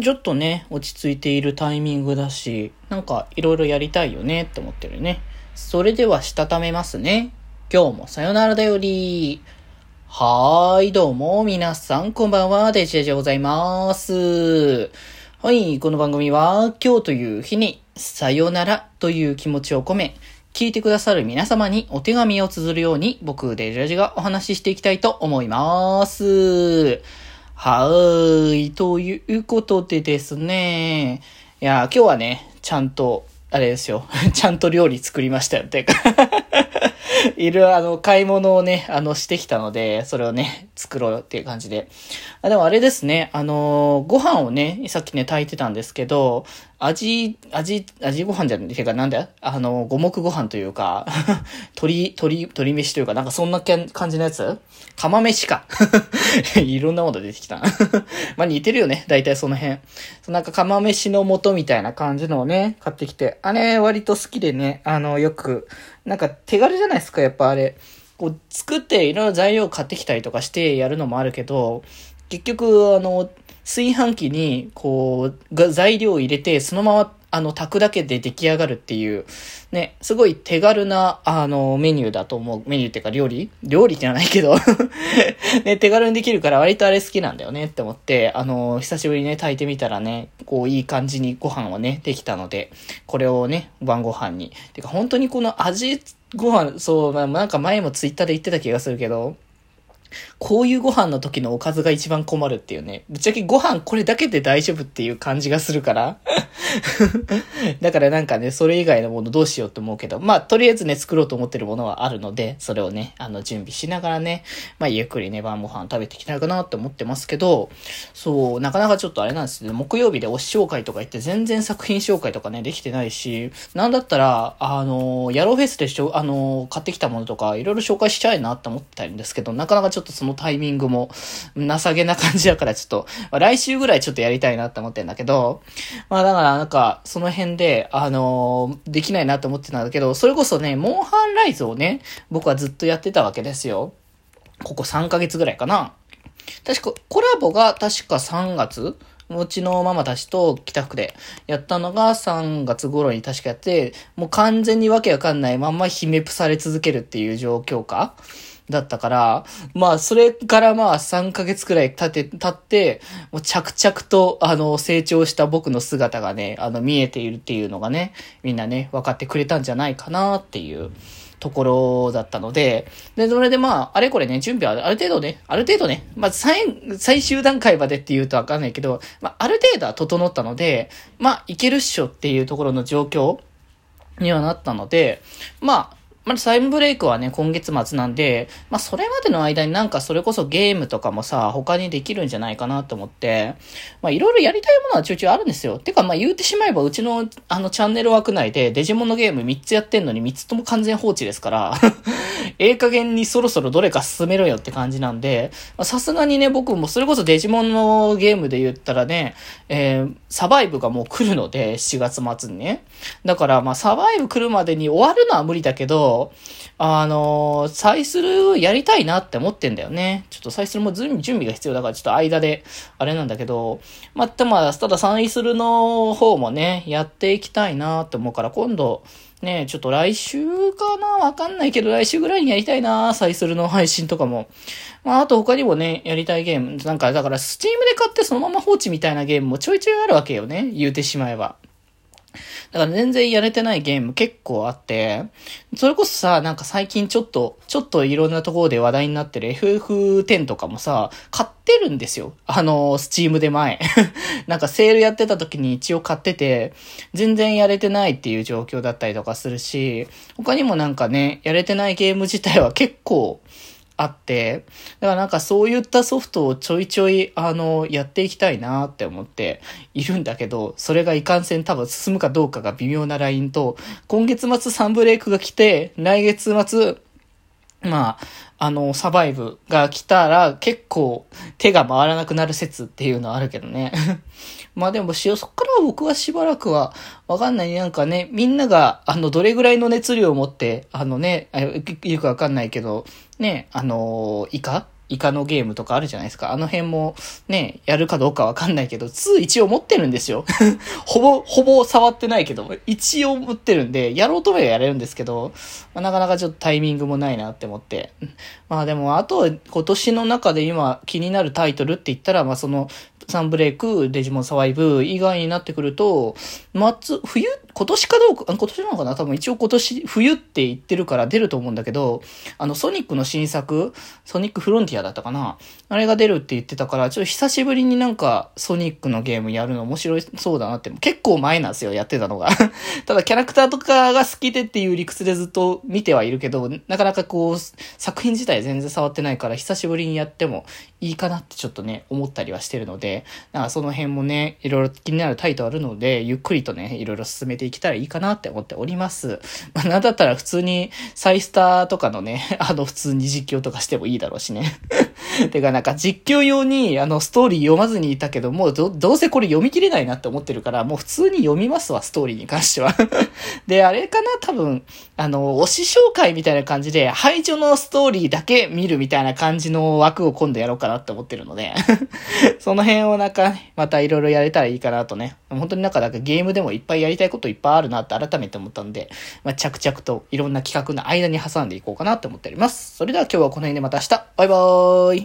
ちょっとね、落ち着いているタイミングだし、なんかいろいろやりたいよねって思ってるね。それではしたためますね。今日もさよならだより。はーい、どうも、皆さん、こんばんは、デジェジでございます。はい、この番組は、今日という日に、さよならという気持ちを込め、聞いてくださる皆様にお手紙を綴るように、僕、デジェジがお話ししていきたいと思います。はーい。ということでですね。いや、今日はね、ちゃんと、あれですよ。ちゃんと料理作りましたよ。て かいる、あの、買い物をね、あの、してきたので、それをね、作ろうっていう感じで。あでもあれですね、あの、ご飯をね、さっきね、炊いてたんですけど、味、味、味ご飯じゃねえか、なんだよあの、五目ご飯というか、鶏、鶏、鶏飯というか、なんかそんな感じのやつ？釜飯か。いろんなもの出てきた。まあ似てるよね、大体その辺。そなんか釜飯の素みたいな感じのをね、買ってきて。あれ、割と好きでね、あの、よく、なんか手軽じゃないですか、やっぱあれ。こう、作っていろいろ材料買ってきたりとかしてやるのもあるけど、結局、あの、炊飯器に、こう、材料を入れて、そのまま、あの、炊くだけで出来上がるっていう、ね、すごい手軽な、あの、メニューだと思う。メニューっていうか料理？料理ってはないけど ね、手軽にできるから割とあれ好きなんだよねって思って、あの、久しぶりにね、炊いてみたらね、こう、いい感じにご飯はね、できたので、これをね、晩ご飯に。てか、本当にこの味、ご飯、そう、なんか前もツイッターで言ってた気がするけど、こういうご飯の時のおかずが一番困るっていうね。ぶっちゃけご飯これだけで大丈夫っていう感じがするから だからなんかね、それ以外のものどうしようと思うけど、まあ、とりあえずね、作ろうと思ってるものはあるので、それをね、あの、準備しながらね、まあ、ゆっくりね、晩ご飯食べていきたいかなって思ってますけど、そう、なかなかちょっとあれなんですね、木曜日で推し紹介とか言って全然作品紹介とかね、できてないし、なんだったら、あの、ヤローフェスでしょ、あの、買ってきたものとか、いろいろ紹介しちゃいなって思ってたんですけど、なかなかちょっとそのタイミングも、情けな感じだからちょっと、来週ぐらいちょっとやりたいなって思ってんだけど、まあだからなんか、その辺で、あのー、できないなと思ってたんだけど、それこそね、モンハンライズをね、僕はずっとやってたわけですよ。ここ3ヶ月ぐらいかな。確か、コラボが確か3月うちのママたちと北福でやったのが3月頃に確かやって、もう完全にわけわかんないまんま姫プされ続けるっていう状況かだったから、まあ、それからまあ、3ヶ月くらい経って、経って、もう着々と、あの、成長した僕の姿がね、あの、見えているっていうのがね、みんなね、分かってくれたんじゃないかなっていうところだったので、で、それでまあ、あれこれね、準備はある程度ね、ある程度ね、まあ、最、最終段階までって言うとわかんないけど、まあ、ある程度は整ったので、まあ、いけるっしょっていうところの状況にはなったので、まあ、まあ、タイムブレイクはね、今月末なんで、まあ、それまでの間になんかそれこそゲームとかもさ、他にできるんじゃないかなと思って、まあ、いろいろやりたいものはちょいちょいあるんですよ。てか、まあ、言うてしまえば、うちの、あの、チャンネル枠内でデジモンのゲーム3つやってんのに3つとも完全放置ですから、ええ加減にそろそろどれか進めろよって感じなんで、さすがにね、僕もそれこそデジモンのゲームで言ったらね、えー、サバイブがもう来るので、7月末にね。だから、まあ、サバイブ来るまでに終わるのは無理だけど、あの、サイスルやりたいなって思ってんだよね。ちょっとサイスルも準備が必要だからちょっと間で、あれなんだけど、まあ、たまただサイスルの方もね、やっていきたいなって思うから今度、ねちょっと来週かな？わかんないけど、来週ぐらいにやりたいなサイスルの配信とかも。まあ、あと他にもね、やりたいゲーム。なんか、だから、スチームで買ってそのまま放置みたいなゲームもちょいちょいあるわけよね。言うてしまえば。だから全然やれてないゲーム結構あって、それこそさ、なんか最近ちょっと、ちょっといろんなところで話題になってる FF10 とかもさ、買ってるんですよ。あの、スチームで前。なんかセールやってた時に一応買ってて、全然やれてないっていう状況だったりとかするし、他にもなんかね、やれてないゲーム自体は結構、あって、だからなんかそういったソフトをちょいちょい、あの、やっていきたいなって思っているんだけど、それがいかんせん多分進むかどうかが微妙なラインと、今月末サンブレイクが来て、来月末、まあ、あの、サバイブが来たら結構手が回らなくなる説っていうのはあるけどね。まあでも、そっから僕はしばらくは、わかんない。なんかね、みんなが、あの、どれぐらいの熱量を持って、あのね、よくわかんないけど、ね、あの、イカイカのゲームとかあるじゃないですか。あの辺もね、やるかどうかわかんないけど、2一応持ってるんですよ。ほぼ、ほぼ触ってないけど、一応持ってるんで、やろうと思えばやれるんですけど、まあ、なかなかちょっとタイミングもないなって思って。まあでも、あと今年の中で今気になるタイトルって言ったら、まあその、サンブレイク、デジモンサバイブ以外になってくると、夏、冬今年かどうか、今年なのかな？多分一応今年、冬って言ってるから出ると思うんだけど、あの、ソニックの新作、ソニックフロンティアだったかな？あれが出るって言ってたから、ちょっと久しぶりになんか、ソニックのゲームやるの面白そうだなって、結構前なんですよ、やってたのが。ただ、キャラクターとかが好きでっていう理屈でずっと見てはいるけど、なかなかこう、作品自体全然触ってないから、久しぶりにやってもいいかなってちょっとね、思ったりはしてるので、なんかその辺もね、いろいろ気になるタイトルあるので、ゆっくりとね、いろいろ進めていけたらいいかなって思っております。まあ、なんだったら普通にサイスターとかのね、あの普通に実況とかしてもいいだろうしね。てかなんか実況用にあのストーリー読まずにいたけど、もうど、どうせこれ読み切れないなって思ってるから、もう普通に読みますわ、ストーリーに関しては。で、あれかな多分、あの、推し紹介みたいな感じで、排除のストーリーだけ見るみたいな感じの枠を今度やろうかなって思ってるので その辺をなんか、またいろいろやれたらいいかなとね。本当になんかなんか、ゲームでもいっぱいやりたいこといっぱいあるなって改めて思ったんで、まあ、着々といろんな企画の間に挟んでいこうかなって思っております。それでは今日はこの辺でまた明日。バイバーイ。